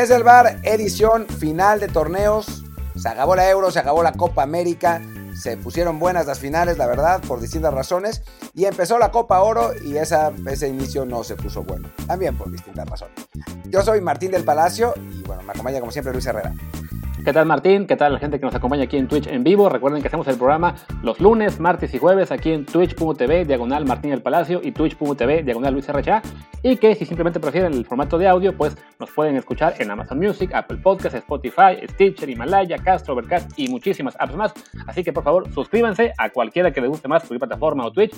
Desde el bar, edición final de torneos. Se acabó la Euro, se acabó la Copa América. Se pusieron buenas las finales, la verdad, por distintas razones. Y empezó la Copa Oro y esa, ese inicio no se puso bueno. También por distintas razones. Yo soy Martín del Palacio y bueno, me acompaña como siempre Luis Herrera. ¿Qué tal Martín? ¿Qué tal la gente que nos acompaña aquí en Twitch en vivo? Recuerden que hacemos el programa los lunes, martes y jueves aquí en twitch.tv diagonal Martín del Palacio y twitch.tv diagonal Luis RHA y que si simplemente prefieren el formato de audio pues nos pueden escuchar en Amazon Music, Apple Podcasts, Spotify, Stitcher, Himalaya, Castro, Overcast y muchísimas apps más. Así que por favor suscríbanse a cualquiera que les guste más su plataforma o Twitch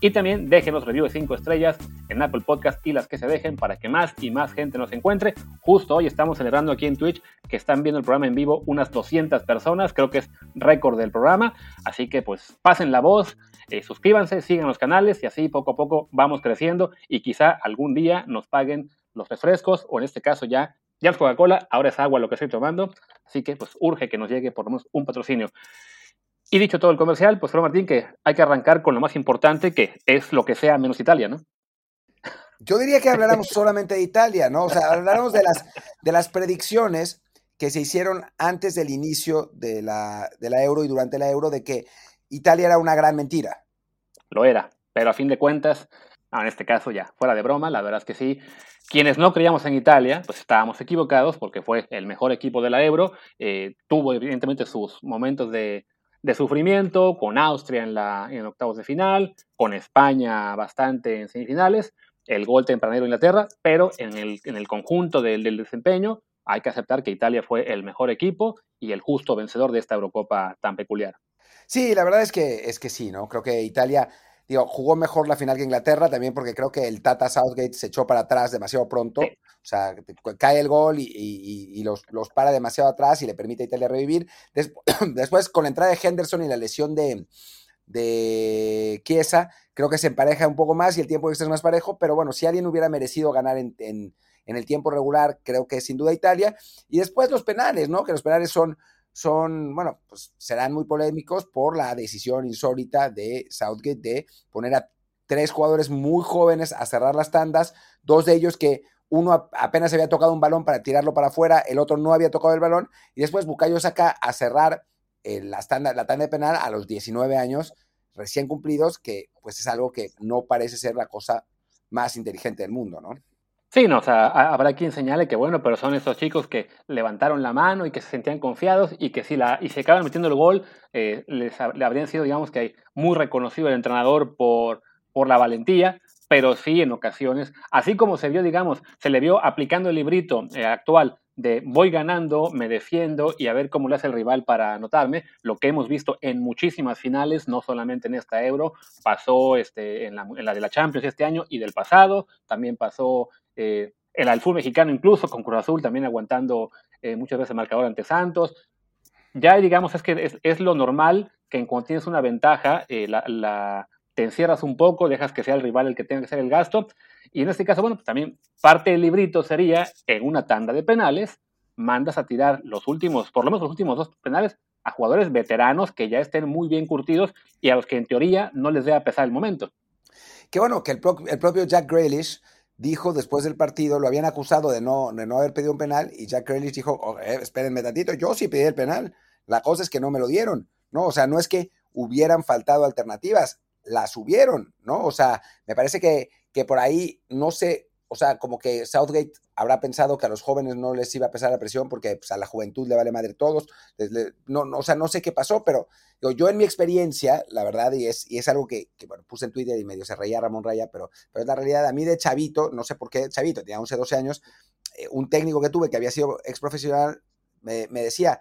y también déjenos review de 5 estrellas en Apple Podcast y las que se dejen para que más y más gente nos encuentre. Justo hoy estamos celebrando aquí en Twitch que están viendo el programa en vivo unas 200 personas, creo que es récord del programa. Así que pues pasen la voz, eh, suscríbanse, sigan los canales y así poco a poco vamos creciendo y quizá algún día nos paguen los refrescos o en este caso ya ya es Coca-Cola, ahora es agua lo que estoy tomando, así que pues urge que nos llegue por lo menos un patrocinio. Y dicho todo el comercial, pues creo, Martín, que hay que arrancar con lo más importante, que es lo que sea menos Italia, ¿no? Yo diría que habláramos solamente de Italia, ¿no? O sea, habláramos de las, de las predicciones que se hicieron antes del inicio de la, de la euro y durante la euro de que Italia era una gran mentira. Lo era, pero a fin de cuentas, en este caso ya, fuera de broma, la verdad es que sí. Quienes no creíamos en Italia, pues estábamos equivocados porque fue el mejor equipo de la euro, eh, tuvo evidentemente sus momentos de, de sufrimiento, con Austria en, la, en octavos de final, con España bastante en semifinales, el gol tempranero de Inglaterra, pero en el, en el conjunto del, del, desempeño hay que aceptar que Italia fue el mejor equipo y el justo vencedor de esta Eurocopa tan peculiar. Sí, la verdad es que, es que sí, ¿no? Creo que Italia digo, jugó mejor la final que Inglaterra, también porque creo que el Tata Southgate se echó para atrás demasiado pronto. Sí. O sea, cae el gol y, y, y los, los, para demasiado atrás y le permite a Italia revivir. Después, después con la entrada de Henderson y la lesión de, de Chiesa, creo que se empareja un poco más y el tiempo extra es más parejo, pero bueno, si alguien hubiera merecido ganar en, en, en el tiempo regular, creo que sin duda Italia. Y después los penales, ¿no? Que los penales son son, bueno, pues serán muy polémicos por la decisión insólita de Southgate de poner a tres jugadores muy jóvenes a cerrar las tandas, dos de ellos que uno apenas había tocado un balón para tirarlo para afuera, el otro no había tocado el balón, y después Bucayo saca a cerrar la, tanda, la tanda de penal a los 19 años recién cumplidos, que pues es algo que no parece ser la cosa más inteligente del mundo, ¿no? Sí, no, o sea, habrá quien señale que bueno, pero son esos chicos que levantaron la mano y que se sentían confiados y que si la y se acaban metiendo el gol, eh, les le habrían sido, digamos que muy reconocido el entrenador por, por la valentía, pero sí en ocasiones, así como se vio, digamos, se le vio aplicando el librito eh, actual de voy ganando, me defiendo y a ver cómo le hace el rival para anotarme, lo que hemos visto en muchísimas finales, no solamente en esta Euro, pasó este, en, la, en la de la Champions este año y del pasado, también pasó eh, el al mexicano incluso, con Cruz Azul también aguantando eh, muchas veces el marcador ante Santos. Ya digamos es que es, lo normal que en cuanto tienes una ventaja, eh, la, te encierras un poco, dejas que sea el rival el que tenga que hacer el gasto. Y en este caso, bueno, pues también parte del librito sería en una tanda de penales, mandas a tirar los últimos, por lo menos los últimos dos penales, a jugadores veteranos que ya estén muy bien curtidos y a los que en teoría no les debe pesar el momento. Qué bueno que el, el propio Jack Grealish dijo después del partido, lo habían acusado de no, de no haber pedido un penal y Jack Grealish dijo, oh, eh, espérenme tantito, yo sí pedí el penal, la cosa es que no me lo dieron, ¿no? O sea, no es que hubieran faltado alternativas, las hubieron, ¿no? O sea, me parece que, que por ahí, no sé, o sea, como que Southgate habrá pensado que a los jóvenes no les iba a pesar la presión porque pues, a la juventud le vale madre todos. No, no, o sea, no sé qué pasó, pero yo en mi experiencia, la verdad, y es, y es algo que, bueno, puse en Twitter y medio se reía Ramón Raya, pero, pero es la realidad. A mí de chavito, no sé por qué chavito, tenía 11, 12 años, eh, un técnico que tuve que había sido ex profesional me decía,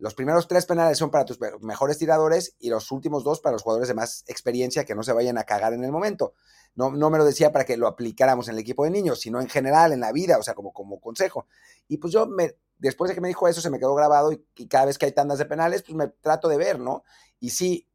los primeros tres penales son para tus mejores tiradores y los últimos dos para los jugadores de más experiencia que no se vayan a cagar en el momento. No, no me lo decía para que lo aplicáramos en el equipo de niños, sino en general, en la vida, o sea, como, como consejo. Y pues yo, después de que me dijo eso, se me quedó grabado y, y cada vez que hay tandas de penales, pues me trato de ver, ¿no? Y sí,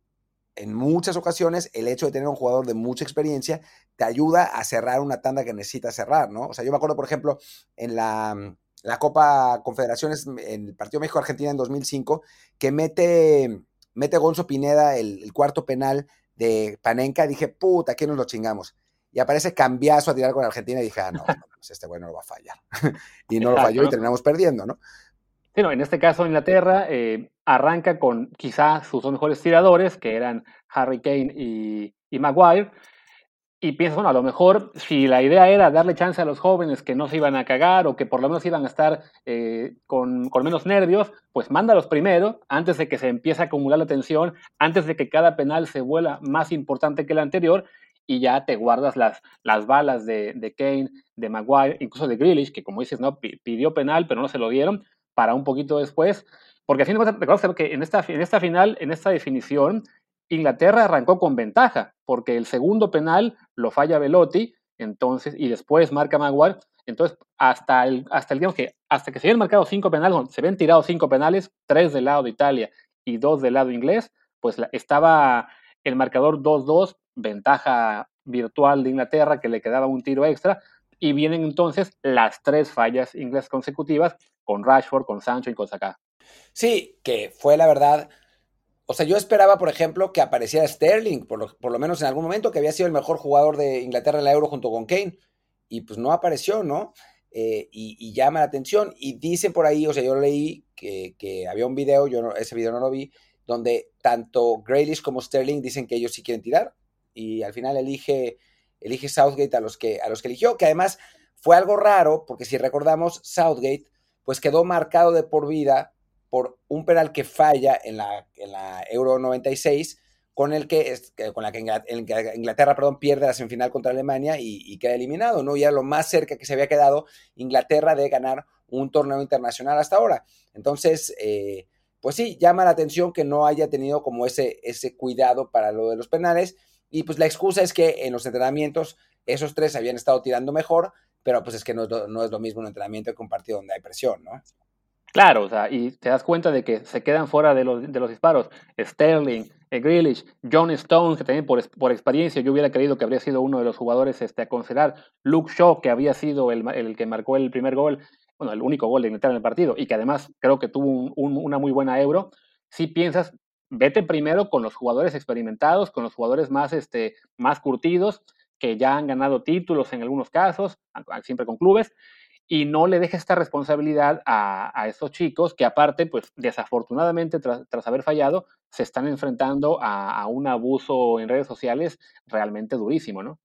en muchas ocasiones el hecho de tener un jugador de mucha experiencia te ayuda a cerrar una tanda que necesitas cerrar, ¿no? O sea, yo me acuerdo, por ejemplo, en la la Copa Confederaciones en el partido México-Argentina en 2005, que mete, mete Gonzo Pineda el, el, cuarto penal de Panenka, dije, puta, ¿qué nos lo chingamos? y aparece cambiazo a tirar con Argentina y dije, ah, no, pues este güey no lo va a fallar. y no lo falló y terminamos perdiendo, ¿no? Sí, no, en este caso Inglaterra eh, arranca con quizás sus dos mejores tiradores, que eran Harry Kane y, y Maguire, y piensas, bueno, a lo mejor si la idea era darle chance a los jóvenes que no se iban a cagar o que por lo menos iban a estar eh, con, con, menos nervios, pues mándalos primero, antes de que se empiece a acumular la tensión, antes de que cada penal se vuela más importante que el anterior, y ya te guardas las, las balas de, de Kane, de Maguire, incluso de Grealish, que como dices, no pidió penal, pero no se lo dieron, para un poquito después, porque a fin que en esta, en esta final, en esta definición, Inglaterra arrancó con ventaja, porque el segundo penal lo falla Velotti, entonces, y después marca Maguire. Entonces, hasta el, hasta el digamos que hasta que se habían marcado cinco penales, se habían tirado cinco penales, tres del lado de Italia y dos del lado inglés, pues estaba el marcador 2-2, ventaja virtual de Inglaterra, que le quedaba un tiro extra, y vienen entonces las tres fallas inglesas consecutivas con Rashford, con Sancho y con Saka. Sí, que fue la verdad o sea, yo esperaba, por ejemplo, que apareciera Sterling, por lo, menos en algún momento, que había sido el mejor jugador de Inglaterra en la Euro junto con Kane. Y pues no apareció, ¿no? Eh, y, llama la atención. Y dicen por ahí, o sea, yo leí que, había un video, yo ese video no lo vi, donde tanto Grealish como Sterling dicen que ellos sí quieren tirar. Y al final elige, elige Southgate a los, que, a los que eligió, que además fue algo raro, porque si recordamos, Southgate pues quedó marcado de por vida por un penal que falla en la, en la Euro 96, con el que, con la que Inglaterra, perdón, pierde la semifinal contra Alemania y, queda eliminado, ¿no? Ya lo más cerca que se había quedado Inglaterra de ganar un torneo internacional hasta ahora. Entonces, eh, pues sí, llama la atención que no haya tenido como ese, ese cuidado para lo de los penales. Y pues la excusa es que en los entrenamientos esos tres habían estado tirando mejor, pero pues es que no es lo, no es lo mismo un entrenamiento que un partido donde hay presión, ¿no? Claro, o sea, y te das cuenta de que se quedan fuera de los, de los disparos. Sterling, eh, Grealish, John Stone, que también por, por, experiencia yo hubiera creído que habría sido uno de los jugadores este, a considerar. Luke Shaw, que había sido el, el, que marcó el primer gol, bueno, el único gol de Inglaterra en el partido, y que además creo que tuvo una muy buena euro. Si piensas, vete primero con los jugadores experimentados, con los jugadores más, este, más curtidos, que ya han ganado títulos en algunos casos, siempre con clubes, y no le deje esta responsabilidad a, a estos chicos que aparte, pues desafortunadamente tras, haber fallado, se están enfrentando a, un abuso en redes sociales realmente durísimo, ¿no?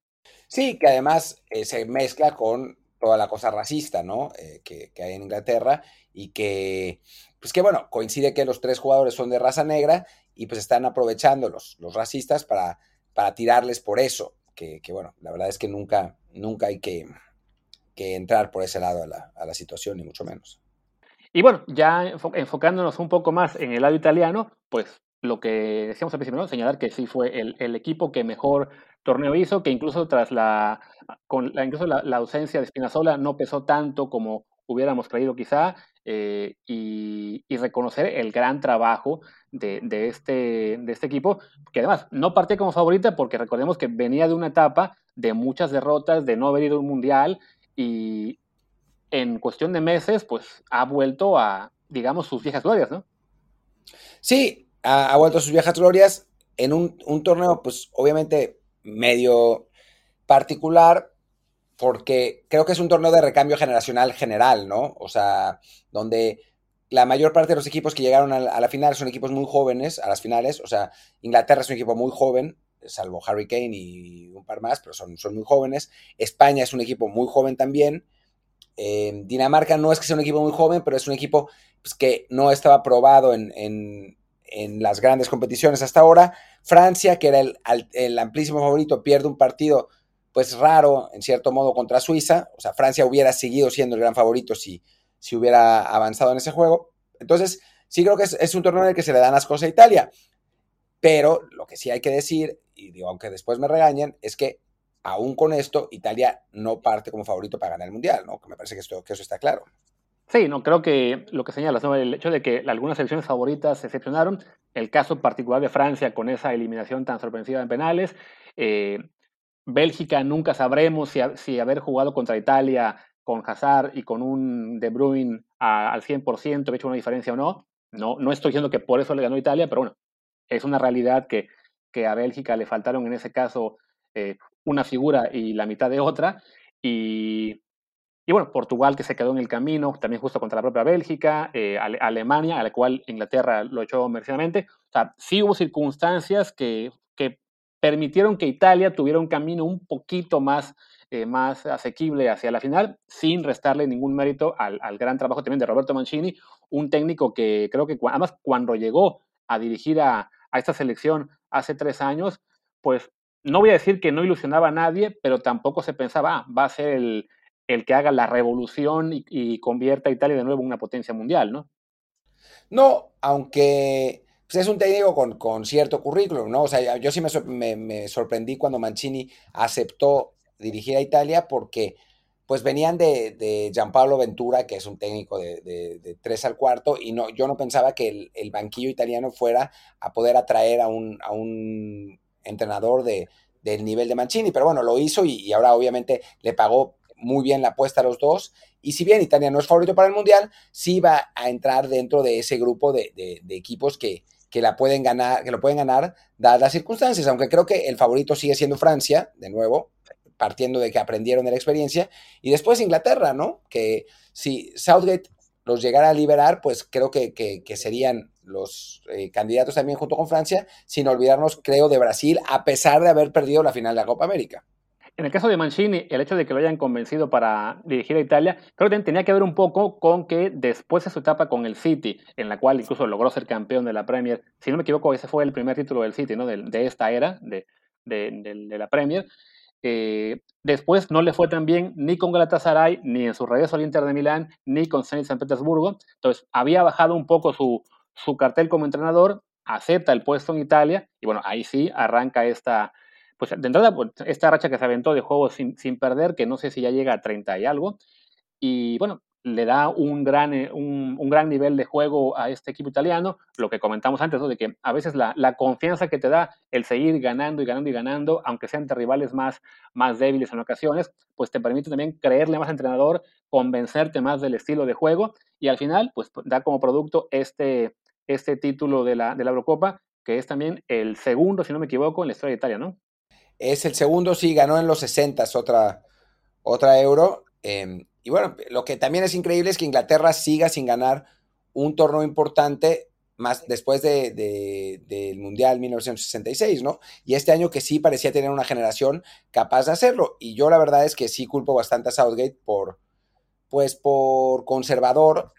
Sí, que además eh, se mezcla con toda la cosa racista, ¿no? Eh, que, hay en Inglaterra y que, pues que bueno, coincide que los tres jugadores son de raza negra y pues están aprovechando los, los racistas para, para tirarles por eso, que, que bueno, la verdad es que nunca, nunca hay que que entrar por ese lado a la, a la situación, ni mucho menos. Y bueno, ya enfocándonos un poco más en el lado italiano, pues lo que decíamos al principio, señalar que sí fue el, el, equipo que mejor torneo hizo, que incluso tras la, con la, incluso la, la ausencia de Spinazzola no pesó tanto como hubiéramos creído quizá, eh, y, y, reconocer el gran trabajo de, de, este, de este equipo, que además no partía como favorita porque recordemos que venía de una etapa de muchas derrotas, de no haber ido a un mundial, y en cuestión de meses, pues ha vuelto a, digamos, sus viejas glorias, ¿no? Sí, ha, vuelto a sus viejas glorias en un, un, torneo, pues obviamente medio particular, porque creo que es un torneo de recambio generacional general, ¿no? O sea, donde la mayor parte de los equipos que llegaron a la, a la final son equipos muy jóvenes, a las finales, o sea, Inglaterra es un equipo muy joven, salvo Harry Kane y un par más, pero son, son muy jóvenes. España es un equipo muy joven también. Eh, Dinamarca no es que sea un equipo muy joven, pero es un equipo pues, que no estaba probado en, en, las grandes competiciones hasta ahora. Francia, que era el, el, amplísimo favorito, pierde un partido pues raro, en cierto modo, contra Suiza. O sea, Francia hubiera seguido siendo el gran favorito si, si hubiera avanzado en ese juego. Entonces, sí creo que es, es un torneo en el que se le dan las cosas a Italia. Pero lo que sí hay que decir, y digo, aunque después me regañen, es que aún con esto, Italia no parte como favorito para ganar el Mundial, ¿no? Que me parece que, esto, que eso está claro. Sí, no, creo que lo que señalas, ¿no? el hecho de que algunas selecciones favoritas se excepcionaron, el caso particular de Francia con esa eliminación tan sorpresiva en penales, eh, Bélgica nunca sabremos si, si, haber jugado contra Italia con Hazard y con un De Bruyne a, al 100% ha hecho una diferencia o no. no. No estoy diciendo que por eso le ganó Italia, pero bueno, es una realidad que, que a Bélgica le faltaron en ese caso eh, una figura y la mitad de otra. Y, y bueno, Portugal que se quedó en el camino, también justo contra la propia Bélgica, eh, Alemania, a la cual Inglaterra lo echó merecidamente. O sea, sí hubo circunstancias que, que permitieron que Italia tuviera un camino un poquito más, eh, más asequible hacia la final, sin restarle ningún mérito al, al, gran trabajo también de Roberto Mancini, un técnico que creo que además cuando llegó a dirigir a, a esta selección hace tres años, pues no voy a decir que no ilusionaba a nadie, pero tampoco se pensaba, ah, va a ser el, el que haga la revolución y, convierta a Italia de nuevo en una potencia mundial, ¿no? No, aunque pues, es un técnico con, cierto currículum, ¿no? O sea, yo sí me, sorprendí cuando Mancini aceptó dirigir a Italia porque pues venían de, Gianpaolo Ventura, que es un técnico de, tres al cuarto, y no, yo no pensaba que el, banquillo italiano fuera a poder atraer a un, entrenador de, del nivel de Mancini, pero bueno, lo hizo y, y, ahora obviamente le pagó muy bien la apuesta a los dos. Y si bien Italia no es favorito para el Mundial, sí va a entrar dentro de ese grupo de, equipos que, que, la pueden ganar, que lo pueden ganar dadas las circunstancias, aunque creo que el favorito sigue siendo Francia, de nuevo, partiendo de que aprendieron de la experiencia, y después Inglaterra, ¿no? Que si Southgate los llegara a liberar, pues creo que, serían los eh, candidatos también junto con Francia, sin olvidarnos, creo, de Brasil, a pesar de haber perdido la final de la Copa América. En el caso de Mancini, el hecho de que lo hayan convencido para dirigir a Italia, creo que tenía que ver un poco con que después de su etapa con el City, en la cual incluso logró ser campeón de la Premier, si no me equivoco, ese fue el primer título del City, ¿no? De, esta era, de, la Premier. Eh, después no le fue tan bien ni con Galatasaray, ni en su regreso al Inter de Milán, ni con Zenit San Petersburgo. Entonces, había bajado un poco su, su cartel como entrenador, acepta el puesto en Italia, y bueno, ahí sí arranca esta pues de entrada, pues, esta racha que se aventó de juegos sin, sin, perder, que no sé si ya llega a 30 y algo, y bueno, le da un gran, eh, un, un gran nivel de juego a este equipo italiano, lo que comentamos antes, ¿no? de que a veces la, la, confianza que te da el seguir ganando y ganando y ganando, aunque sean de rivales más, más débiles en ocasiones, pues te permite también creerle más entrenador, convencerte más del estilo de juego, y al final, pues da como producto este, este título de la, de la Eurocopa, que es también el segundo, si no me equivoco, en la historia de Italia, ¿no? Es el segundo, sí, ganó en los 60, otra, otra euro. Em, y bueno, lo que también es increíble es que Inglaterra siga sin ganar un torneo importante más después de, del Mundial 1966, ¿no? Y este año que sí parecía tener una generación capaz de hacerlo. Y yo la verdad es que sí culpo bastante a Southgate por, pues, por conservador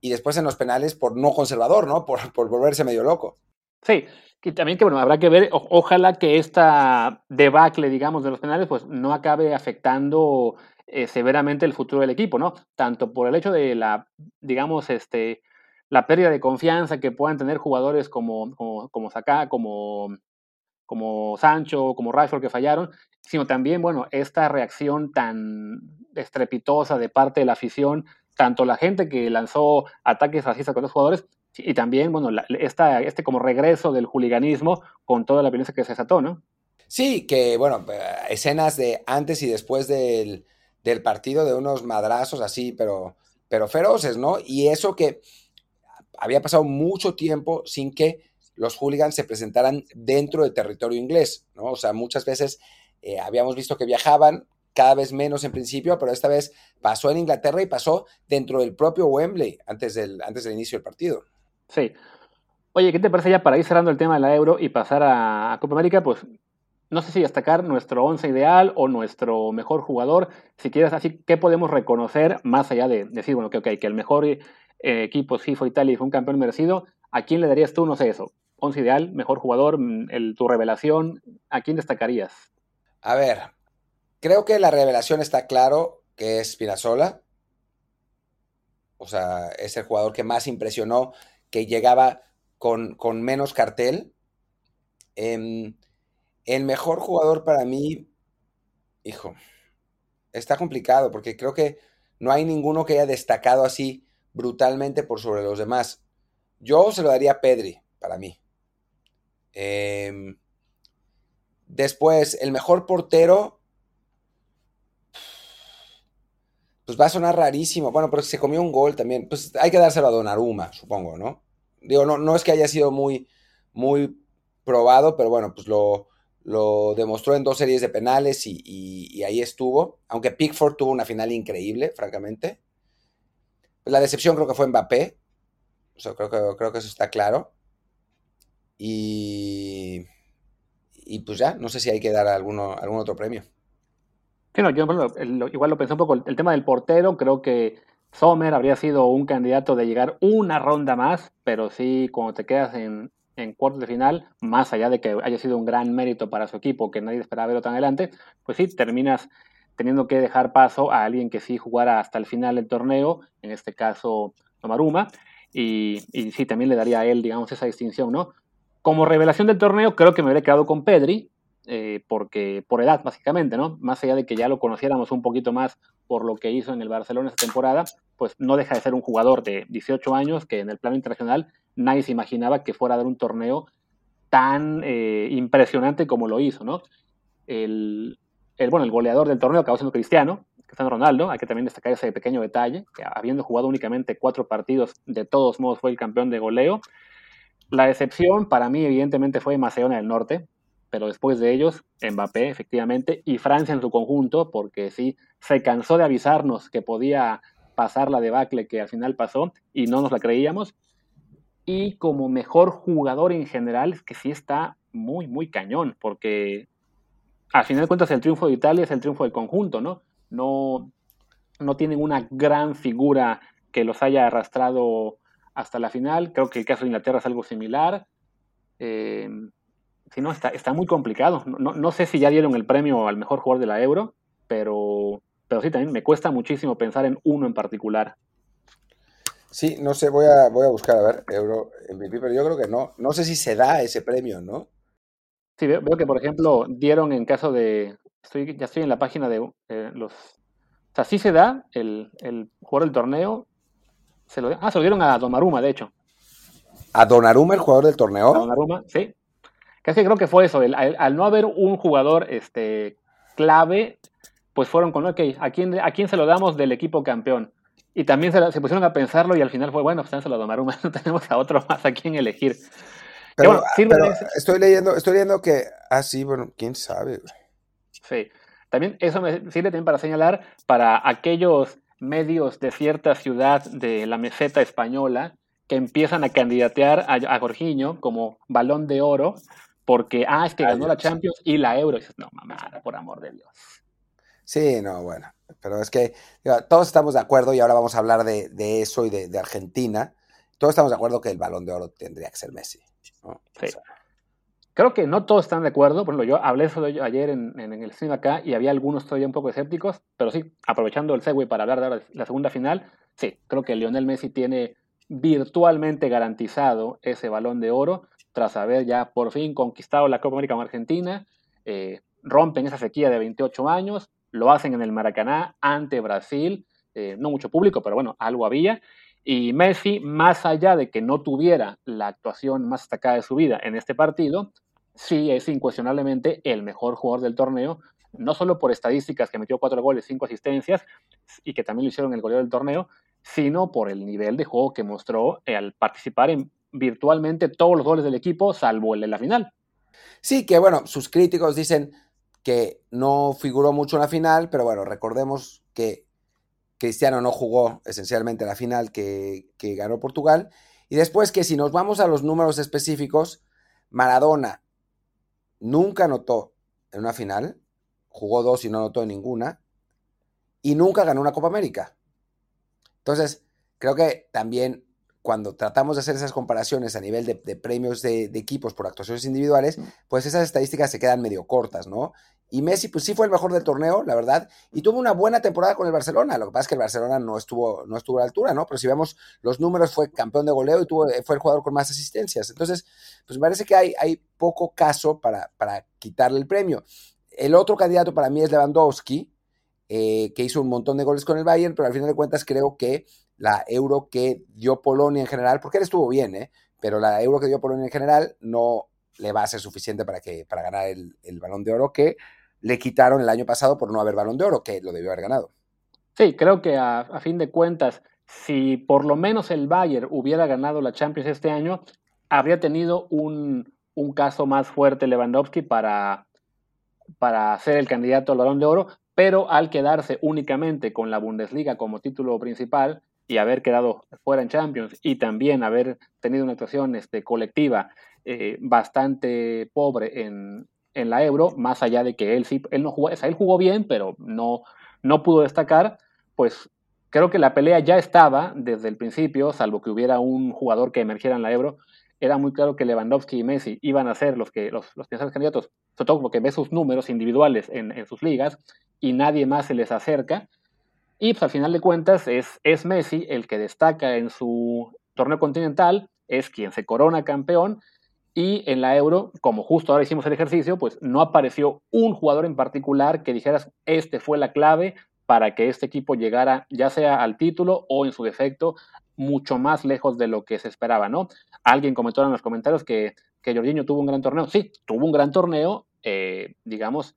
y después en los penales por no conservador, ¿no? Por, por volverse medio loco. Sí, y también que bueno, habrá que ver, ojalá que esta debacle, digamos, de los penales, pues no acabe afectando eh, severamente el futuro del equipo, ¿no? Tanto por el hecho de la, digamos, este, la pérdida de confianza que puedan tener jugadores como, como, como como, como Sancho, como Rashford que fallaron, sino también, bueno, esta reacción tan estrepitosa de parte de la afición, tanto la gente que lanzó ataques racistas con los jugadores, y también, bueno, esta, este como regreso del juliganismo con toda la violencia que se desató, ¿no? Sí, que, bueno, eh, escenas de antes y después del, partido de unos madrazos así, pero, pero feroces, ¿no? Y eso que había pasado mucho tiempo sin que los hooligans se presentaran dentro del territorio inglés, ¿no? O sea, muchas veces eh, habíamos visto que viajaban, cada vez menos en principio, pero esta vez pasó en Inglaterra y pasó dentro del propio Wembley antes del, antes del inicio del partido. Sí. Oye, ¿qué te parece ya para ir cerrando el tema de la Euro y pasar a, Copa América? Pues no sé si destacar nuestro once ideal o nuestro mejor jugador. Si quieres, así, ¿qué podemos reconocer más allá de decir, bueno, que, okay, que el mejor eh, equipo sí fue Italia y fue un campeón merecido? ¿A quién le darías tú, no sé eso? Once ideal, mejor jugador, mm, tu revelación, ¿a quién destacarías? A ver, creo que la revelación está claro que es Spinazzola. O sea, es el jugador que más impresionó que llegaba con, menos cartel. Em, el mejor jugador para mí, hijo, está complicado porque creo que no hay ninguno que haya destacado así brutalmente por sobre los demás. Yo se lo daría a Pedri, para mí. Em, después, el mejor portero, pues va a sonar rarísimo. Bueno, pero se comió un gol también. Pues hay que dárselo a Donnarumma, supongo, ¿no? Digo, no, no es que haya sido muy, muy probado, pero bueno, pues lo, lo demostró en dos series de penales y, ahí estuvo. Aunque Pickford tuvo una final increíble, francamente. Pues la decepción creo que fue Mbappé. O creo, que, creo que eso está claro. Y, y pues ya, no sé si hay que dar algún otro premio. Sí, no, yo igual lo pensé un poco, el tema del portero, creo que Sommer habría sido un candidato de llegar una ronda más, pero sí, cuando te quedas en, en cuartos de final, más allá de que haya sido un gran mérito para su equipo, que nadie esperaba verlo tan adelante, pues sí, terminas teniendo que dejar paso a alguien que sí jugara hasta el final del torneo, en este caso Nomaruma, y, y sí, también le daría a él, digamos, esa distinción, ¿no? Como revelación del torneo, creo que me hubiera quedado con Pedri, eh, porque por edad, básicamente, ¿no? Más allá de que ya lo conociéramos un poquito más por lo que hizo en el Barcelona esta temporada, pues no deja de ser un jugador de 18 años que en el plano internacional nadie se imaginaba que fuera a dar un torneo tan eh, impresionante como lo hizo, ¿no? El, bueno, el goleador del torneo acabó siendo Cristiano, Cristiano Ronaldo, hay que también destacar ese pequeño detalle, que habiendo jugado únicamente cuatro partidos, de todos modos fue el campeón de goleo. La excepción para mí evidentemente fue Macedonia del Norte, pero después de ellos, Mbappé, efectivamente, y Francia en su conjunto, porque sí, se cansó de avisarnos que podía pasar la debacle que al final pasó y no nos la creíamos. Y como mejor jugador en general, es que sí está muy, muy cañón, porque al final de cuentas el triunfo de Italia es el triunfo del conjunto, ¿no? No, no tienen una gran figura que los haya arrastrado hasta la final. Creo que el caso de Inglaterra es algo similar. Eh, sí, no, está, está muy complicado. No, no, sé si ya dieron el premio al mejor jugador de la Euro, pero, pero sí, también me cuesta muchísimo pensar en uno en particular. Sí, no sé, voy a, voy a buscar, a ver, Euro MVP, pero yo creo que no. No sé si se da ese premio, ¿no? Sí, veo, que, por ejemplo, dieron en caso de. Estoy, ya estoy en la página de eh, los. O sea, sí se da el, el jugador del torneo. Se lo, ah, se lo dieron a Donnarumma, de hecho. ¿A Donnarumma, el jugador del torneo? A Donnarumma, sí. Casi creo que fue eso, al, no haber un jugador este, clave, pues fueron con, ok, ¿a quién, ¿a quién se lo damos del equipo campeón? Y también se, pusieron a pensarlo y al final fue, bueno, pues se lo tomaron, no tenemos a otro más a quien elegir. Pero, estoy leyendo, estoy leyendo que, ah, sí, bueno, quién sabe. Sí, también eso me sirve también para señalar para aquellos medios de cierta ciudad de la meseta española que empiezan a candidatear a, a Jorginho como balón de oro porque, ah, es que ganó la Champions y la Euro. Y dices, no, mamá, por amor de Dios. Sí, no, bueno, pero es que todos estamos de acuerdo y ahora vamos a hablar de, eso y de, Argentina. Todos estamos de acuerdo que el balón de oro tendría que ser Messi. Sí. Creo que no todos están de acuerdo. Por ejemplo, yo hablé eso de ayer en, el stream acá y había algunos todavía un poco escépticos, pero sí, aprovechando el segue para hablar de la segunda final, sí, creo que Lionel Messi tiene virtualmente garantizado ese balón de oro tras haber ya por fin conquistado la Copa América con Argentina, eh, rompen esa sequía de 28 años, lo hacen en el Maracaná ante Brasil, eh, no mucho público, pero bueno, algo había. Y Messi, más allá de que no tuviera la actuación más destacada de su vida en este partido, sí es incuestionablemente el mejor jugador del torneo, no solo por estadísticas que metió cuatro goles, cinco asistencias, y que también lo hicieron el goleador del torneo, sino por el nivel de juego que mostró al participar en virtualmente todos los goles del equipo, salvo el de la final. Sí, que bueno, sus críticos dicen que no figuró mucho en la final, pero bueno, recordemos que Cristiano no jugó esencialmente la final que, que ganó Portugal. Y después que si nos vamos a los números específicos, Maradona nunca anotó en una final, jugó dos y no anotó en ninguna, y nunca ganó una Copa América. Entonces, creo que también cuando tratamos de hacer esas comparaciones a nivel de, premios de, equipos por actuaciones individuales, pues esas estadísticas se quedan medio cortas, ¿no? Y Messi, pues sí fue el mejor del torneo, la verdad, y tuvo una buena temporada con el Barcelona. Lo que pasa es que el Barcelona no estuvo, no estuvo a la altura, ¿no? Pero si vemos los números, fue campeón de goleo y tuvo, fue el jugador con más asistencias. Entonces, pues me parece que hay, hay poco caso para, para quitarle el premio. El otro candidato para mí es Lewandowski, eh, que hizo un montón de goles con el Bayern, pero al final de cuentas creo que la euro que dio Polonia en general, porque él estuvo bien, ¿eh? pero la euro que dio Polonia en general no le va a ser suficiente para, que, para ganar el, balón de oro que le quitaron el año pasado por no haber balón de oro, que lo debió haber ganado. Sí, creo que a, fin de cuentas, si por lo menos el Bayern hubiera ganado la Champions este año, habría tenido un, un caso más fuerte Lewandowski para, para ser el candidato al balón de oro, pero al quedarse únicamente con la Bundesliga como título principal y haber quedado fuera en Champions y también haber tenido una actuación este, colectiva eh, bastante pobre en, en, la Euro, más allá de que él sí, él no jugó, o sea, él jugó bien, pero no, no pudo destacar, pues creo que la pelea ya estaba desde el principio, salvo que hubiera un jugador que emergiera en la Euro, era muy claro que Lewandowski y Messi iban a ser los que los, los candidatos, sobre todo porque ve sus números individuales en, en, sus ligas y nadie más se les acerca. Y pues al final de cuentas es, es Messi el que destaca en su torneo continental, es quien se corona campeón y en la Euro, como justo ahora hicimos el ejercicio, pues no apareció un jugador en particular que dijeras, este fue la clave para que este equipo llegara ya sea al título o en su defecto mucho más lejos de lo que se esperaba, ¿no? Alguien comentó en los comentarios que, que Jorginho tuvo un gran torneo. Sí, tuvo un gran torneo, eh, digamos,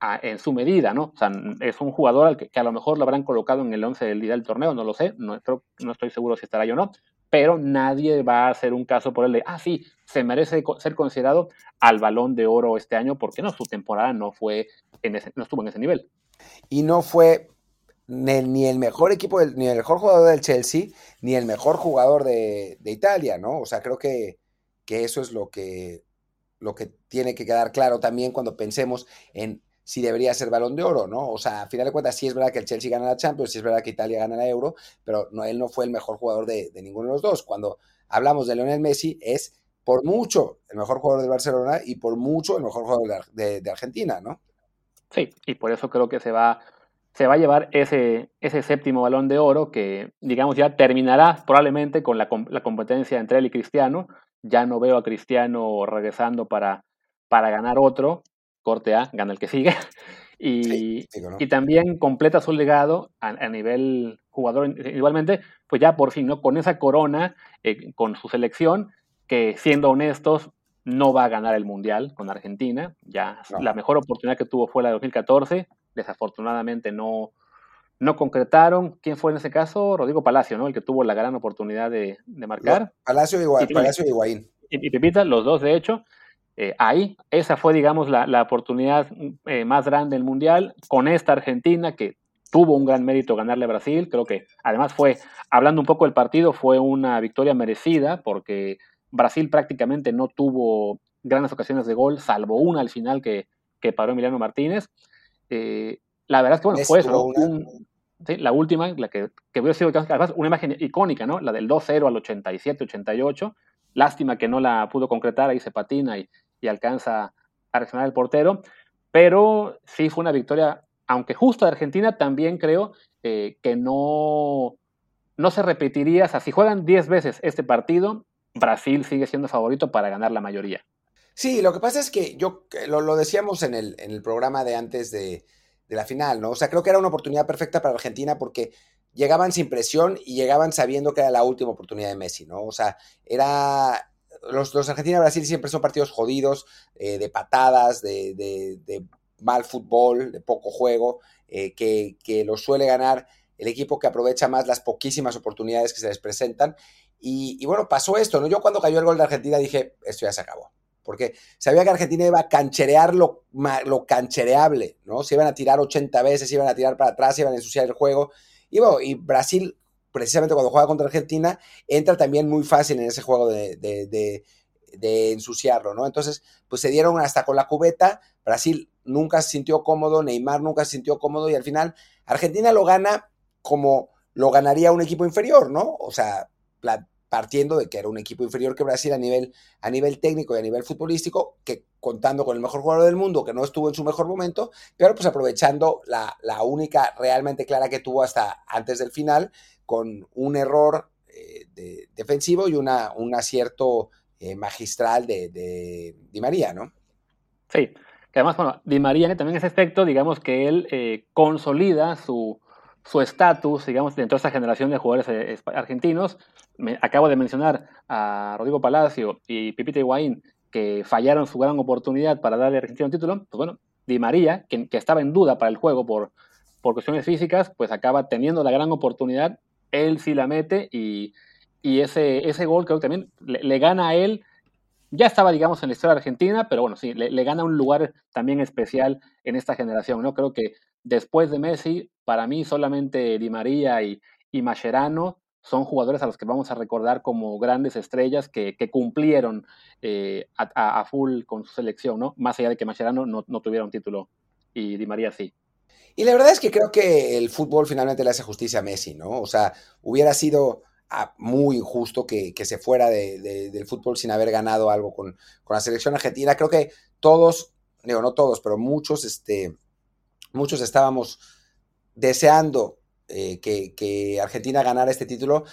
en su medida, ¿no? O sea, es un jugador al que, a lo mejor lo habrán colocado en el 11 del día del torneo, no lo sé, no, estoy seguro si estará yo o no, pero nadie va a hacer un caso por él de, ah, sí, se merece ser considerado al balón de oro este año, porque no, su temporada no fue, en ese, no estuvo en ese nivel. Y no fue ni el mejor equipo, ni el mejor jugador del Chelsea, ni el mejor jugador de, Italia, ¿no? O sea, creo que, que, eso es lo que, lo que tiene que quedar claro también cuando pensemos en si debería ser balón de oro, ¿no? O sea, a final de cuentas, sí es verdad que el Chelsea gana la Champions, sí es verdad que Italia gana la Euro, pero no, él no fue el mejor jugador de, ninguno de los dos. Cuando hablamos de Lionel Messi, es por mucho el mejor jugador de Barcelona y por mucho el mejor jugador de, de Argentina, ¿no? Sí, y por eso creo que se va se va a llevar ese, ese séptimo balón de oro que, digamos, ya terminará probablemente con la, la, competencia entre él y Cristiano. Ya no veo a Cristiano regresando para, para ganar otro. Corte A, gana el que sigue. Y, y también completa su legado a, nivel jugador igualmente, pues ya por fin, ¿no? Con esa corona, eh, con su selección, que siendo honestos, no va a ganar el Mundial con Argentina. Ya la mejor oportunidad que tuvo fue la de 2014 desafortunadamente no, no concretaron. ¿Quién fue en ese caso? Rodrigo Palacio, ¿no? El que tuvo la gran oportunidad de, marcar. Palacio, y, Palacio y Higuaín. Y, Pepita, los dos de hecho. Eh, ahí, esa fue, digamos, la, la oportunidad eh, más grande del Mundial con esta Argentina que tuvo un gran mérito ganarle a Brasil. Creo que además fue, hablando un poco del partido, fue una victoria merecida porque Brasil prácticamente no tuvo grandes ocasiones de gol, salvo una al final que, que paró Emiliano Martínez. Eh, la verdad es que, bueno, fue eso, la última, la que, que hubiera sido además una imagen icónica, ¿no? La del 2-0 al 87-88. Lástima que no la pudo concretar, ahí se patina y, y alcanza a reaccionar el portero. Pero sí fue una victoria, aunque justo de Argentina, también creo eh, que no, no se repetiría. O sea, si juegan 10 veces este partido, Brasil sigue siendo favorito para ganar la mayoría. Sí, lo que pasa es que yo lo, decíamos en el, en el, programa de antes de, de, la final, ¿no? O sea, creo que era una oportunidad perfecta para Argentina porque llegaban sin presión y llegaban sabiendo que era la última oportunidad de Messi, ¿no? O sea, era. Los, los Argentina-Brasil siempre son partidos jodidos, eh, de patadas, de, de, mal fútbol, de poco juego, eh, que, que lo suele ganar el equipo que aprovecha más las poquísimas oportunidades que se les presentan. Y, y, bueno, pasó esto, ¿no? Yo cuando cayó el gol de Argentina dije, esto ya se acabó porque sabía que Argentina iba a cancherear lo, lo canchereable, ¿no? Se iban a tirar 80 veces, se iban a tirar para atrás, se iban a ensuciar el juego. Y, bueno, y Brasil, precisamente cuando juega contra Argentina, entra también muy fácil en ese juego de, ensuciarlo, ¿no? Entonces, pues se dieron hasta con la cubeta, Brasil nunca se sintió cómodo, Neymar nunca se sintió cómodo y al final Argentina lo gana como lo ganaría un equipo inferior, ¿no? O sea, partiendo de que era un equipo inferior que Brasil a nivel, a nivel técnico y a nivel futbolístico, que contando con el mejor jugador del mundo, que no estuvo en su mejor momento, pero pues aprovechando la, la única realmente clara que tuvo hasta antes del final, con un error eh, de, defensivo y una, un acierto eh, magistral de, de, Di María, ¿no? Sí, que además, bueno, Di María también ese aspecto, digamos que él eh, consolida su su estatus, digamos, dentro de esta generación de jugadores eh, argentinos. Me, acabo de mencionar a Rodrigo Palacio y Pipita Higuaín, que fallaron su gran oportunidad para darle a Argentina un título. Pues bueno, Di María, que, estaba en duda para el juego por, por cuestiones físicas, pues acaba teniendo la gran oportunidad. Él sí la mete y, y ese, ese gol creo que también le, gana a él ya estaba, digamos, en la historia argentina, pero bueno, sí, le, gana un lugar también especial en esta generación, ¿no? Creo que después de Messi, para mí solamente Di María y, y Mascherano son jugadores a los que vamos a recordar como grandes estrellas que, cumplieron eh, a, full con su selección, ¿no? Más allá de que Mascherano no, no tuviera un título y Di María sí. Y la verdad es que creo que el fútbol finalmente le hace justicia a Messi, ¿no? O sea, hubiera sido ah, muy injusto que, se fuera del fútbol sin haber ganado algo con, la selección argentina. Creo que todos, digo, no todos, pero muchos, este, muchos estábamos deseando eh, que, Argentina ganara este título,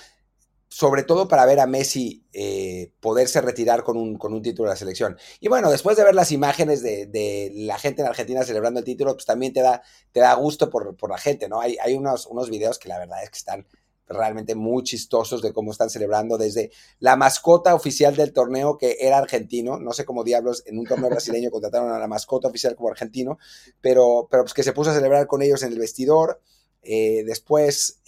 sobre todo para ver a Messi eh, poderse retirar con un, con un, título de la selección. Y bueno, después de ver las imágenes de, la gente en Argentina celebrando el título, pues también te da, te da gusto por, la gente, ¿no? Hay, hay unos, unos videos que la verdad es que están realmente muy chistosos de cómo están celebrando desde la mascota oficial del torneo que era argentino, no sé cómo diablos en un torneo brasileño contrataron a la mascota oficial como argentino, pero, pero pues que se puso a celebrar con ellos en el vestidor, eh, después,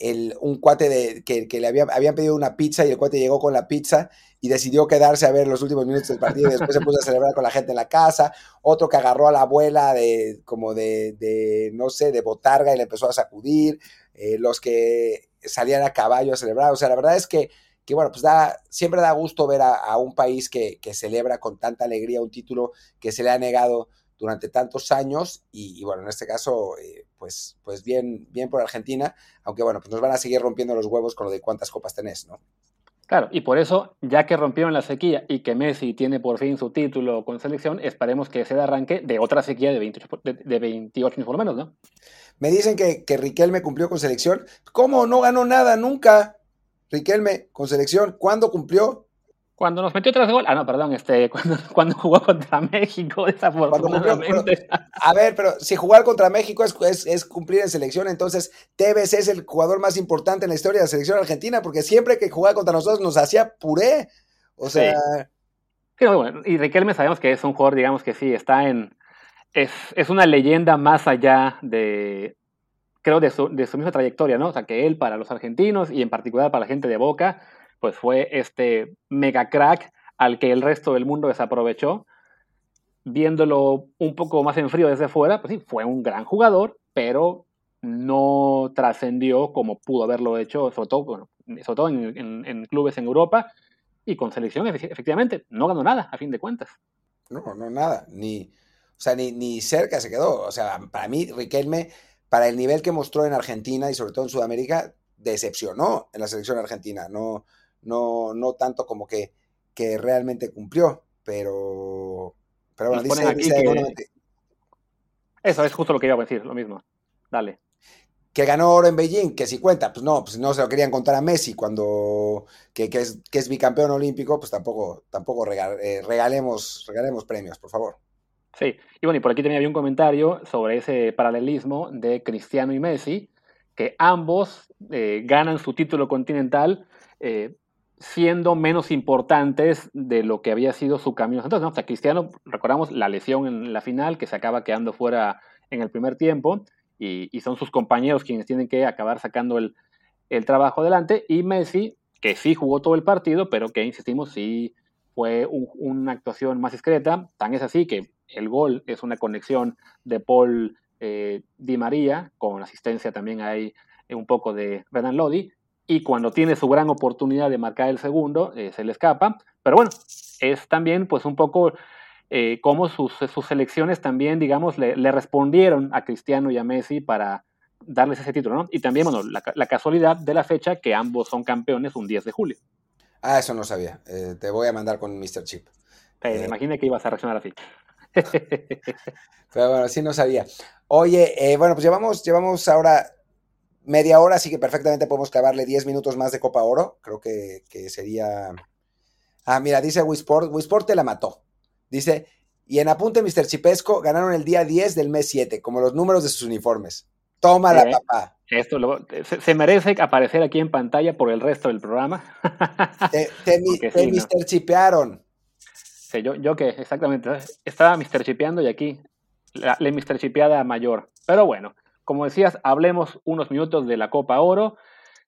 em, un cuate de, que, le había, habían pedido una pizza y el cuate llegó con la pizza y decidió quedarse a ver los últimos minutos del partido y después se puso a celebrar con la gente en la casa. Otro que agarró a la abuela de, como de, no sé, de botarga y le empezó a sacudir. Eh, los que salían a caballo a celebrar. O sea, la verdad es que, que bueno, pues da, siempre da gusto ver a, un país que, que celebra con tanta alegría un título que se le ha negado durante tantos años y, bueno, en este caso, eh, pues, pues bien, bien por Argentina, aunque bueno, pues nos van a seguir rompiendo los huevos con lo de cuántas copas tenés, ¿no? Claro, y por eso, ya que rompieron la sequía y que Messi tiene por fin su título con selección, esperemos que se arranque de otra sequía de 28, de, 28 años por lo menos, ¿no? Me dicen que, que Riquelme cumplió con selección. ¿Cómo? No ganó nada nunca. Riquelme con selección. ¿Cuándo cumplió? Cuando nos metió tres goles, ah, no, perdón, este, cuando, jugó contra México, desafortunadamente. a ver, pero si jugar contra México es, es, cumplir en selección, entonces Tevez es el jugador más importante en la historia de la selección argentina, porque siempre que jugaba contra nosotros nos hacía puré. O sea. bueno, y Riquelme sabemos que es un jugador, digamos que sí, está en. Es, es una leyenda más allá de. Creo de su, de su misma trayectoria, ¿no? O sea, que él para los argentinos y en particular para la gente de Boca pues fue este mega crack al que el resto del mundo desaprovechó. Viéndolo un poco más en frío desde fuera, pues sí, fue un gran jugador, pero no trascendió como pudo haberlo hecho, sobre todo, sobre todo en, clubes en Europa y con selección, efectivamente, no ganó nada, a fin de cuentas. No, no, nada, ni, o sea, ni, ni cerca se quedó. O sea, para mí, Riquelme, para el nivel que mostró en Argentina y sobre todo en Sudamérica, decepcionó en la selección argentina. No, no, no tanto como que, que realmente cumplió, pero, pero bueno, dice, Eso es justo lo que iba a decir, lo mismo. Dale. Que ganó oro en Beijing, que si cuenta, pues no, pues no se lo querían contar a Messi cuando que, que, es, que es bicampeón olímpico, pues tampoco, tampoco eh, regalemos, regalemos premios, por favor. Sí, y bueno, y por aquí también había un comentario sobre ese paralelismo de Cristiano y Messi, que ambos eh, ganan su título continental eh, siendo menos importantes de lo que había sido su camino. Entonces, o sea, Cristiano, recordamos la lesión en la final, que se acaba quedando fuera en el primer tiempo, y, son sus compañeros quienes tienen que acabar sacando el, trabajo adelante, y Messi, que sí jugó todo el partido, pero que, insistimos, sí fue una actuación más discreta, tan es así que el gol es una conexión de Paul eh, Di María, con asistencia también hay un poco de Renan Lodi, y cuando tiene su gran oportunidad de marcar el segundo, eh, se le escapa. Pero bueno, es también pues un poco eh, cómo sus, sus, selecciones también, digamos, le, respondieron a Cristiano y a Messi para darles ese título, ¿no? Y también, bueno, la, casualidad de la fecha que ambos son campeones un 10 de julio. Ah, eso no sabía. Eh, te voy a mandar con Mr. Chip. me imaginé que ibas a reaccionar así. Pero bueno, sí no sabía. Oye, bueno, pues llevamos, llevamos ahora media hora, así que perfectamente podemos clavarle 10 minutos más de Copa Oro. Creo que, sería. Ah, mira, dice Wisport, Wisport te la mató. Dice, y en apunte, Mr. Chipesco, ganaron el día 10 del mes 7, como los números de sus uniformes. Toma la papá. Esto se, merece aparecer aquí en pantalla por el resto del programa. Te, Mr. Chipearon. Sí, yo, yo que exactamente. Estaba Mr. Chipeando y aquí la, la Mr. Chipeada mayor. Pero bueno, como decías, hablemos unos minutos de la Copa Oro,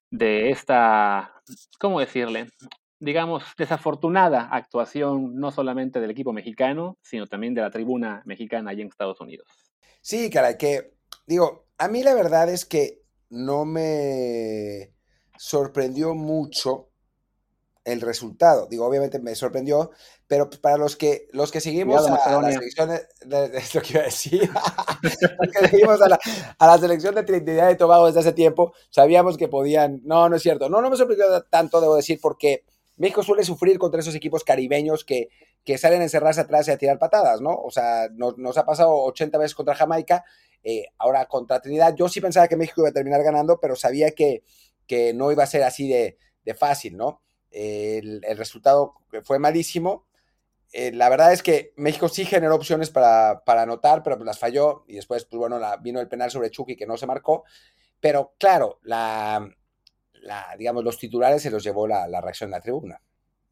de esta, ¿cómo decirle? digamos, desafortunada actuación no solamente del equipo mexicano, sino también de la tribuna mexicana allí en Estados Unidos. Sí, caray, que digo, a mí la verdad es que no me sorprendió mucho el resultado. Digo, obviamente me sorprendió, pero para los que los que seguimos a, la selección de, lo que iba a decir, que seguimos a la, a la, selección de Trinidad y Tobago desde hace tiempo, sabíamos que podían. No, no es cierto. No, no me sorprendió tanto, debo decir, porque México suele sufrir contra esos equipos caribeños que, que salen a encerrarse atrás y a tirar patadas, ¿no? O sea, nos, nos ha pasado 80 veces contra Jamaica, eh, ahora contra Trinidad. Yo sí pensaba que México iba a terminar ganando, pero sabía que, que no iba a ser así de, de fácil, ¿no? El, resultado fue malísimo. Eh, la verdad es que México sí generó opciones para, para anotar, pero pues las falló y después, pues bueno, vino el penal sobre Chucky que no se marcó. Pero claro, la, digamos, los titulares se los llevó la, la, reacción de la tribuna.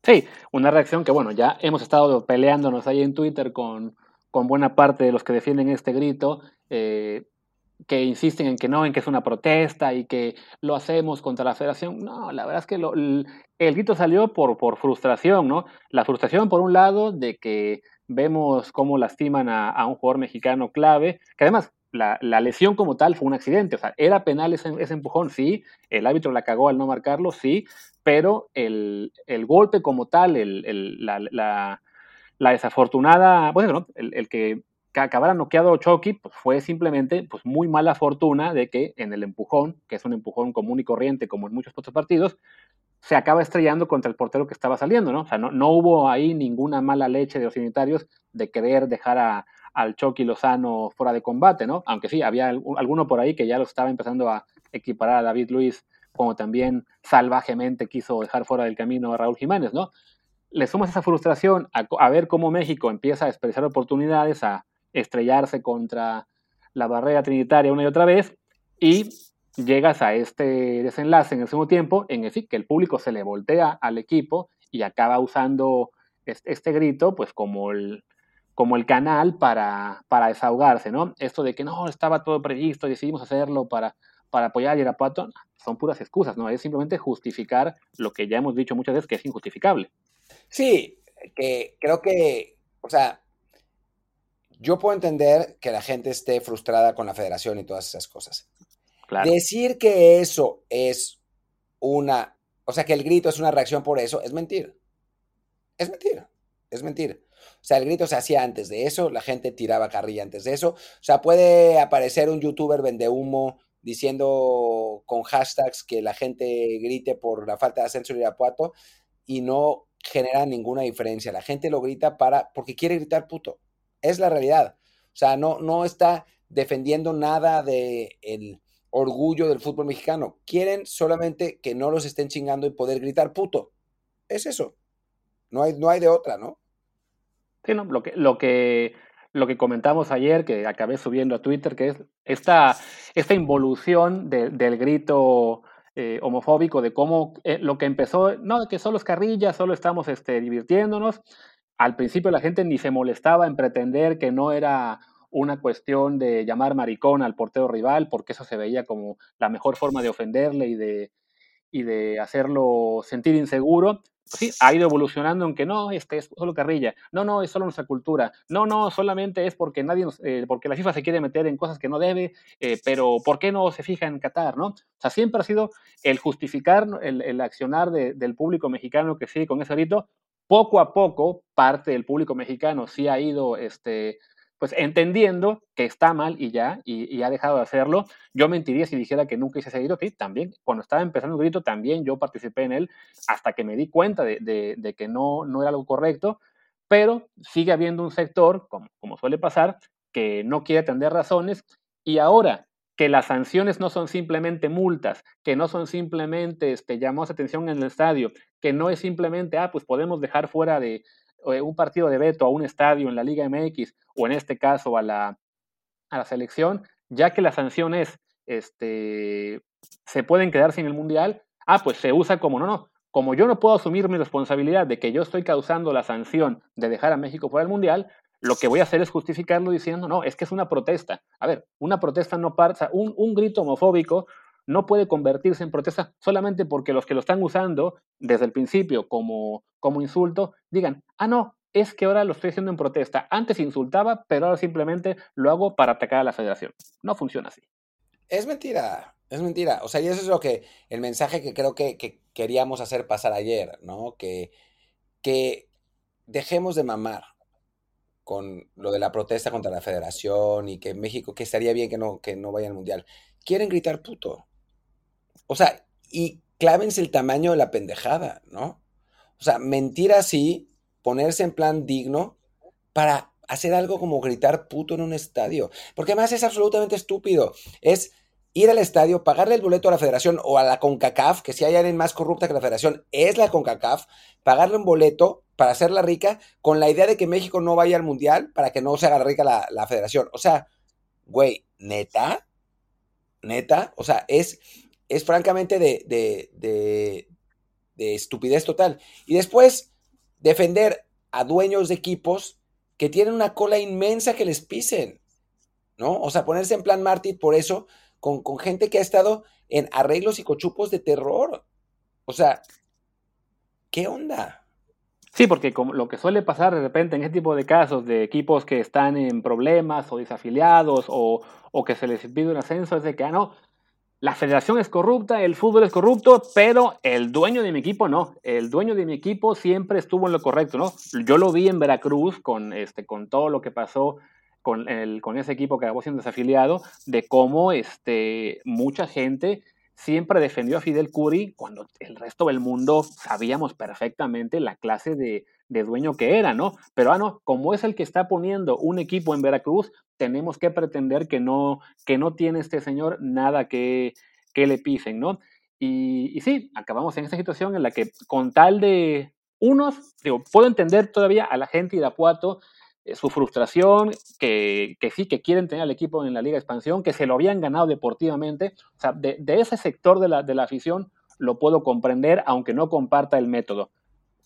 Sí, una reacción que, bueno, ya hemos estado peleándonos ahí en Twitter con, con buena parte de los que defienden este grito. Eh, que insisten en que no, en que es una protesta y que lo hacemos contra la federación. No, la verdad es que lo, el, grito salió por, por frustración, ¿no? La frustración, por un lado, de que vemos cómo lastiman a, un jugador mexicano clave, que además la, la, lesión como tal fue un accidente, o sea, era penal ese, ese, empujón, sí, el árbitro la cagó al no marcarlo, sí, pero el, el golpe como tal, el, el, la, la, desafortunada, bueno, el, el que que acabara noqueado Chucky, pues fue simplemente pues, muy mala fortuna de que en el empujón, que es un empujón común y corriente como en muchos otros partidos, se acaba estrellando contra el portero que estaba saliendo, ¿no? O sea, no, no hubo ahí ninguna mala leche de los unitarios de querer dejar a, al Chucky Lozano fuera de combate, ¿no? Aunque sí, había alguno por ahí que ya lo estaba empezando a equiparar a David Luis, como también salvajemente quiso dejar fuera del camino a Raúl Jiménez, ¿no? Le sumas esa frustración a, ver cómo México empieza a expresar oportunidades, a, estrellarse contra la barrera trinitaria una y otra vez y llegas a este desenlace en el segundo tiempo en el que el público se le voltea al equipo y acaba usando este, grito pues como el, como el canal para, para desahogarse, ¿no? Esto de que no, estaba todo previsto, decidimos hacerlo para, para apoyar a Irapuato, son puras excusas, ¿no? Es simplemente justificar lo que ya hemos dicho muchas veces que es injustificable. Sí, que creo que, o sea, yo puedo entender que la gente esté frustrada con la federación y todas esas cosas. Decir que eso es una, o sea, que el grito es una reacción por eso, es mentir. Es mentir, es mentir. O sea, el grito se hacía antes de eso, la gente tiraba carrilla antes de eso. O sea, puede aparecer un youtuber vende humo diciendo con hashtags que la gente grite por la falta de ascenso de Irapuato y no genera ninguna diferencia. La gente lo grita para porque quiere gritar puto. Es la realidad. O sea, no, no está defendiendo nada del el orgullo del fútbol mexicano. Quieren solamente que no los estén chingando y poder gritar puto. Es eso. No hay, no hay de otra, ¿no? Sí, no, lo que, lo que, lo que comentamos ayer, que acabé subiendo a Twitter, que es esta, esta involución del grito eh, homofóbico, de cómo eh, lo que empezó, no, que solo es carrilla, solo estamos este, divirtiéndonos, al principio la gente ni se molestaba en pretender que no era una cuestión de llamar maricón al portero rival, porque eso se veía como la mejor forma de ofenderle y de, y de hacerlo sentir inseguro. Sí, ha ido evolucionando en que no, este es solo carrilla, no, no, es solo nuestra cultura, no, no, solamente es porque nadie, eh, porque la FIFA se quiere meter en cosas que no debe, eh, pero ¿por qué no se fija en Qatar, no? O sea, siempre ha sido el justificar el, accionar de, del público mexicano que sigue con ese rito poco a poco parte del público mexicano sí ha ido este, pues entendiendo que está mal y ya, y, ha dejado de hacerlo. Yo mentiría si dijera que nunca hice ese grito, sí, también, cuando estaba empezando el grito, también yo participé en él hasta que me di cuenta de, que no, no era algo correcto, pero sigue habiendo un sector, como, como suele pasar, que no quiere atender razones y ahora que las sanciones no son simplemente multas, que no son simplemente este, llamamos atención en el estadio, que no es simplemente, ah, pues podemos dejar fuera de eh, un partido de veto a un estadio en la Liga MX o en este caso a la, a la selección, ya que las sanciones este, se pueden quedar sin el Mundial, ah, pues se usa como, no, no, como yo no puedo asumir mi responsabilidad de que yo estoy causando la sanción de dejar a México fuera del Mundial, lo que voy a hacer es justificarlo diciendo, no, es que es una protesta. A ver, una protesta no pasa, un, un grito homofóbico no puede convertirse en protesta solamente porque los que lo están usando desde el principio como, como insulto digan, ah, no, es que ahora lo estoy haciendo en protesta. Antes insultaba, pero ahora simplemente lo hago para atacar a la federación. No funciona así. Es mentira, es mentira. O sea, y eso es lo que, el mensaje que creo que, que queríamos hacer pasar ayer, ¿no? Que, que dejemos de mamar con lo de la protesta contra la federación y que México, que estaría bien que no, que no vaya al mundial. Quieren gritar puto. O sea, y clávense el tamaño de la pendejada, ¿no? O sea, mentir así, ponerse en plan digno para hacer algo como gritar puto en un estadio. Porque además es absolutamente estúpido. Es ir al estadio, pagarle el boleto a la federación o a la CONCACAF, que si hay alguien más corrupta que la federación, es la CONCACAF, pagarle un boleto para hacerla rica con la idea de que México no vaya al mundial para que no se haga rica la, federación. O sea, güey, neta, neta, o sea, es, es francamente de, de, de, de estupidez total. Y después, defender a dueños de equipos que tienen una cola inmensa que les pisen, ¿no? O sea, ponerse en plan Marty por eso con, gente que ha estado en arreglos y cochupos de terror. O sea, ¿qué onda? Sí, porque como lo que suele pasar de repente en este tipo de casos de equipos que están en problemas o desafiliados o, o que se les pide un ascenso es de que, ah, no, la federación es corrupta, el fútbol es corrupto, pero el dueño de mi equipo no. El dueño de mi equipo siempre estuvo en lo correcto, ¿no? Yo lo vi en Veracruz con, este, con todo lo que pasó con, el, con ese equipo que acabó siendo desafiliado, de cómo este, mucha gente siempre defendió a Fidel Curi cuando el resto del mundo sabíamos perfectamente la clase de, de, dueño que era, ¿no? Pero, ah, como es el que está poniendo un equipo en Veracruz, tenemos que pretender que no, que no tiene este señor nada que, que le pisen, ¿no? Y, y, sí, acabamos en esta situación en la que con tal de unos, digo, puedo entender todavía a la gente de Irapuato su frustración, que, sí, que quieren tener al equipo en la Liga Expansión, que se lo habían ganado deportivamente. O sea, de, ese sector de la, de la afición lo puedo comprender, aunque no comparta el método.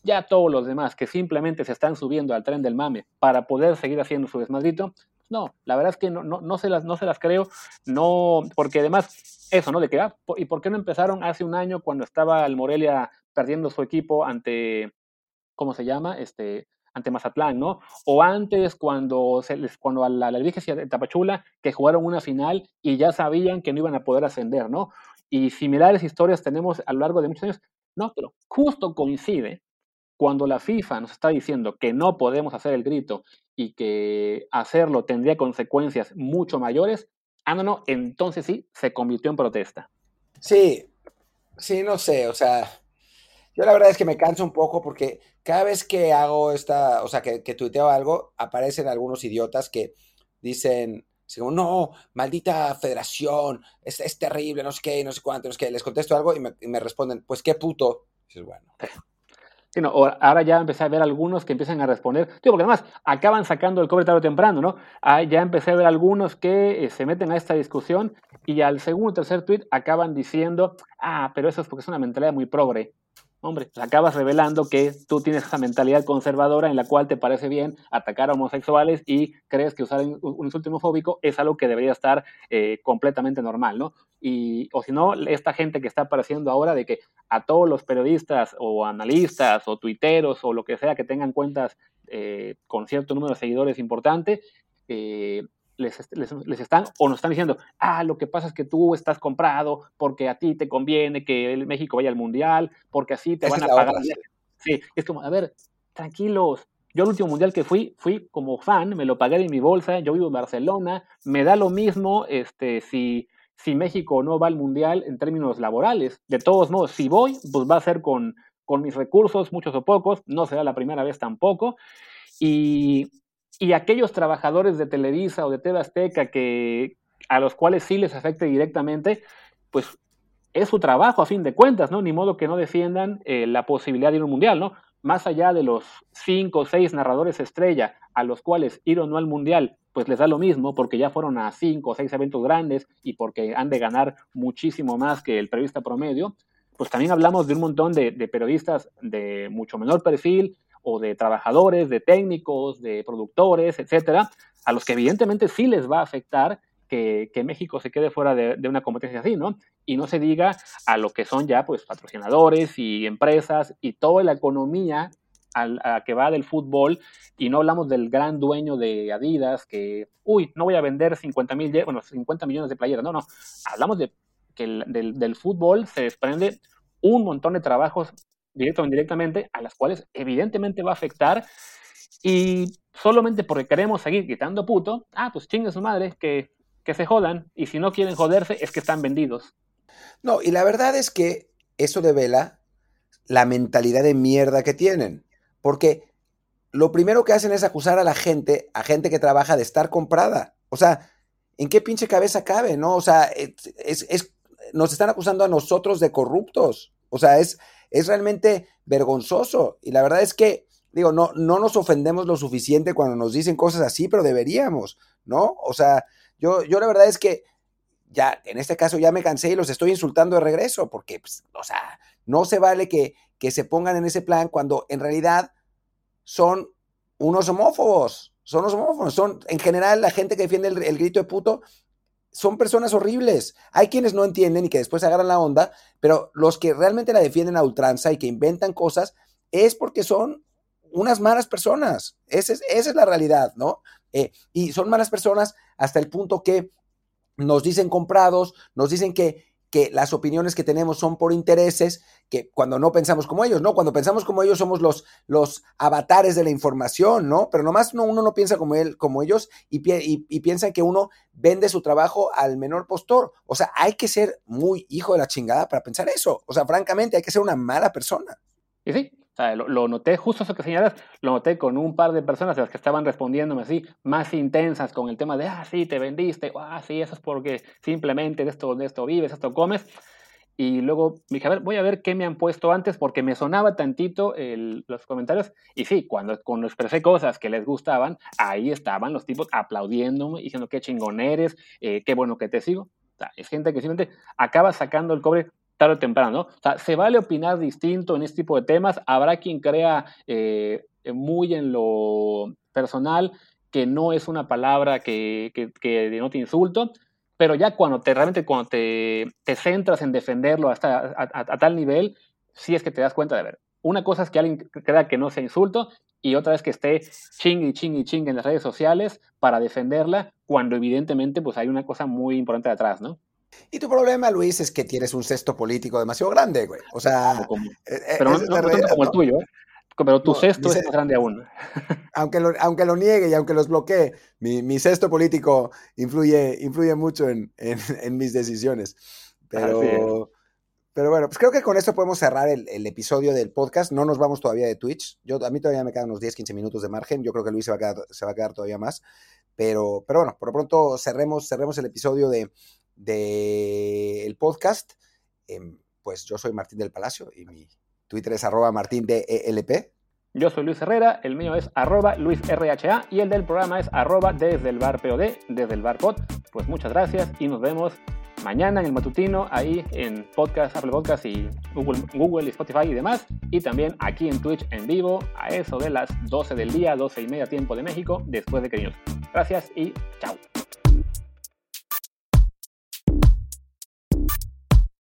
Ya todos los demás que simplemente se están subiendo al tren del mame para poder seguir haciendo su desmadrito, no, la verdad es que no, no, no, se, las, no se las creo, no, porque además, eso, ¿no? De que, ah, ¿y por qué no empezaron hace un año cuando estaba el Morelia perdiendo su equipo ante, ¿cómo se llama? Este, ante Mazatlán, ¿no? O antes, cuando, se les, cuando a la, la de Tapachula, que jugaron una final y ya sabían que no iban a poder ascender, ¿no? Y similares historias tenemos a lo largo de muchos años. No, pero justo coincide cuando la FIFA nos está diciendo que no podemos hacer el grito y que hacerlo tendría consecuencias mucho mayores, ah, no, no, entonces sí, se convirtió en protesta. Sí, sí, no sé, o sea, yo la verdad es que me canso un poco porque cada vez que hago esta, o sea, que, que tuiteo algo, aparecen algunos idiotas que dicen, no, maldita federación, es, es, terrible, no sé qué, no sé cuánto, no sé qué. Les contesto algo y me, responden, pues qué puto. Y dices, bueno. Sí, no, ahora ya empecé a ver algunos que empiezan a responder, tío, porque además acaban sacando el cobre tarde o temprano, ¿no? Ya empecé a ver algunos que eh, se meten a esta discusión y al segundo o tercer tweet acaban diciendo, ah, pero eso es porque es una mentalidad muy progre. Hombre, acabas revelando que tú tienes esa mentalidad conservadora en la cual te parece bien atacar a homosexuales y crees que usar un insulto homofóbico es algo que debería estar eh, completamente normal, ¿no? Y, o si no, esta gente que está apareciendo ahora de que a todos los periodistas o analistas o tuiteros o lo que sea que tengan cuentas eh, con cierto número de seguidores importante, eh, les, les, están o nos están diciendo, ah, lo que pasa es que tú estás comprado porque a ti te conviene que el México vaya al Mundial, porque así te van a pagar. Sí, es como, a ver, tranquilos. Yo el último mundial que fui, fui como fan, me lo pagué de mi bolsa, yo vivo en Barcelona, me da lo mismo este, si, si México no va al mundial en términos laborales. De todos modos, si voy, pues va a ser con, con mis recursos, muchos o pocos, no será la primera vez tampoco. Y, y aquellos trabajadores de Televisa o de TV Azteca que, a los cuales sí les afecte directamente, pues es su trabajo a fin de cuentas, ¿no? Ni modo que no defiendan eh, la posibilidad de ir a un mundial, ¿no? Más allá de los cinco o seis narradores estrella a los cuales ir o no al mundial, pues les da lo mismo porque ya fueron a cinco o seis eventos grandes y porque han de ganar muchísimo más que el periodista promedio, pues también hablamos de un montón de periodistas de mucho menor perfil, o de trabajadores, de técnicos, de productores, etcétera, a los que evidentemente sí les va a afectar que, México se quede fuera de, una competencia así, ¿no? y no se diga a lo que son ya pues patrocinadores y empresas y toda la economía a la que va del fútbol y no hablamos del gran dueño de Adidas que, uy, no voy a vender 50, mil, bueno, 50 millones de playeras, no, no, hablamos de que del fútbol se desprende un montón de trabajos directo o indirectamente a las cuales evidentemente va a afectar y solamente porque queremos seguir quitando puto, ah, pues chingue su madre, que, que se jodan y si no quieren joderse es que están vendidos. No, y la verdad es que eso devela la mentalidad de mierda que tienen, porque lo primero que hacen es acusar a la gente, a gente que trabaja de estar comprada. O sea, ¿en qué pinche cabeza cabe, no? O sea, es, es, nos están acusando a nosotros de corruptos. O sea, es, es realmente vergonzoso. Y la verdad es que, digo, no, no nos ofendemos lo suficiente cuando nos dicen cosas así, pero deberíamos, ¿no? O sea, yo, yo la verdad es que ya, en este caso ya me cansé y los estoy insultando de regreso, porque, pues, o sea, no se vale que, que se pongan en ese plan cuando en realidad son unos homófobos, son unos homófobos, son en general la gente que defiende el, el grito de puto son personas horribles. Hay quienes no entienden y que después agarran la onda, pero los que realmente la defienden a ultranza y que inventan cosas es porque son unas malas personas. Esa es, esa es la realidad, ¿no? Eh, y son malas personas hasta el punto que nos dicen comprados, nos dicen que que las opiniones que tenemos son por intereses, que cuando no pensamos como ellos, ¿no? Cuando pensamos como ellos somos los, los avatares de la información, ¿no? Pero nomás no, uno no piensa como, él, como ellos y, y, y, piensa que uno vende su trabajo al menor postor. O sea, hay que ser muy hijo de la chingada para pensar eso. O sea, francamente, hay que ser una mala persona. Y sí, o sea, lo, noté, justo eso que señalas, lo noté con un par de personas las que estaban respondiéndome así, más intensas con el tema de, ah, sí, te vendiste, ah, sí, eso es porque simplemente de esto, de esto vives, esto comes. Y luego dije, a ver, voy a ver qué me han puesto antes porque me sonaba tantito el, los comentarios. Y sí, cuando, cuando expresé cosas que les gustaban, ahí estaban los tipos aplaudiéndome, diciendo qué chingón eres, eh, qué bueno que te sigo. O sea, es gente que simplemente acaba sacando el cobre tarde o temprano. O sea, se vale opinar distinto en este tipo de temas. Habrá quien crea eh, muy en lo personal que no es una palabra que, que, que insulto, pero ya cuando te realmente cuando te, te centras en defenderlo hasta a, a, a, tal nivel, sí es que te das cuenta de ver. Una cosa es que alguien crea que no sea insulto y otra es que esté ching y ching y ching en las redes sociales para defenderla, cuando evidentemente pues hay una cosa muy importante detrás, ¿no? Y tu problema, Luis, es que tienes un cesto político demasiado grande, güey. O sea, como, pero no, no, no como el tuyo, ¿eh? Pero tu no, cesto es más grande aún. Aunque lo, aunque lo niegue y aunque los bloquee, mi, mi cesto político influye, influye mucho en, en, en mis decisiones. Pero, pero bueno, pues creo que con esto podemos cerrar el, el, episodio del podcast. No nos vamos todavía de Twitch. Yo, a mí todavía me quedan unos 10, 15 minutos de margen. Yo creo que Luis se va a quedar, se va a quedar todavía más. Pero, pero bueno, por lo pronto cerremos, cerremos el episodio de, del de podcast. Eh, pues yo soy Martín del Palacio y mi Twitter es arroba martindelp. Yo soy Luis Herrera, el mío es arroba luisrha y el del programa es arroba desde el bar POD, desde el bar pod. Pues muchas gracias y nos vemos mañana en el matutino, ahí en podcast, Apple Podcast y Google, Google y Spotify y demás. Y también aquí en Twitch en vivo a eso de las 12 del día, 12 y media tiempo de México, después de que Gracias y chao.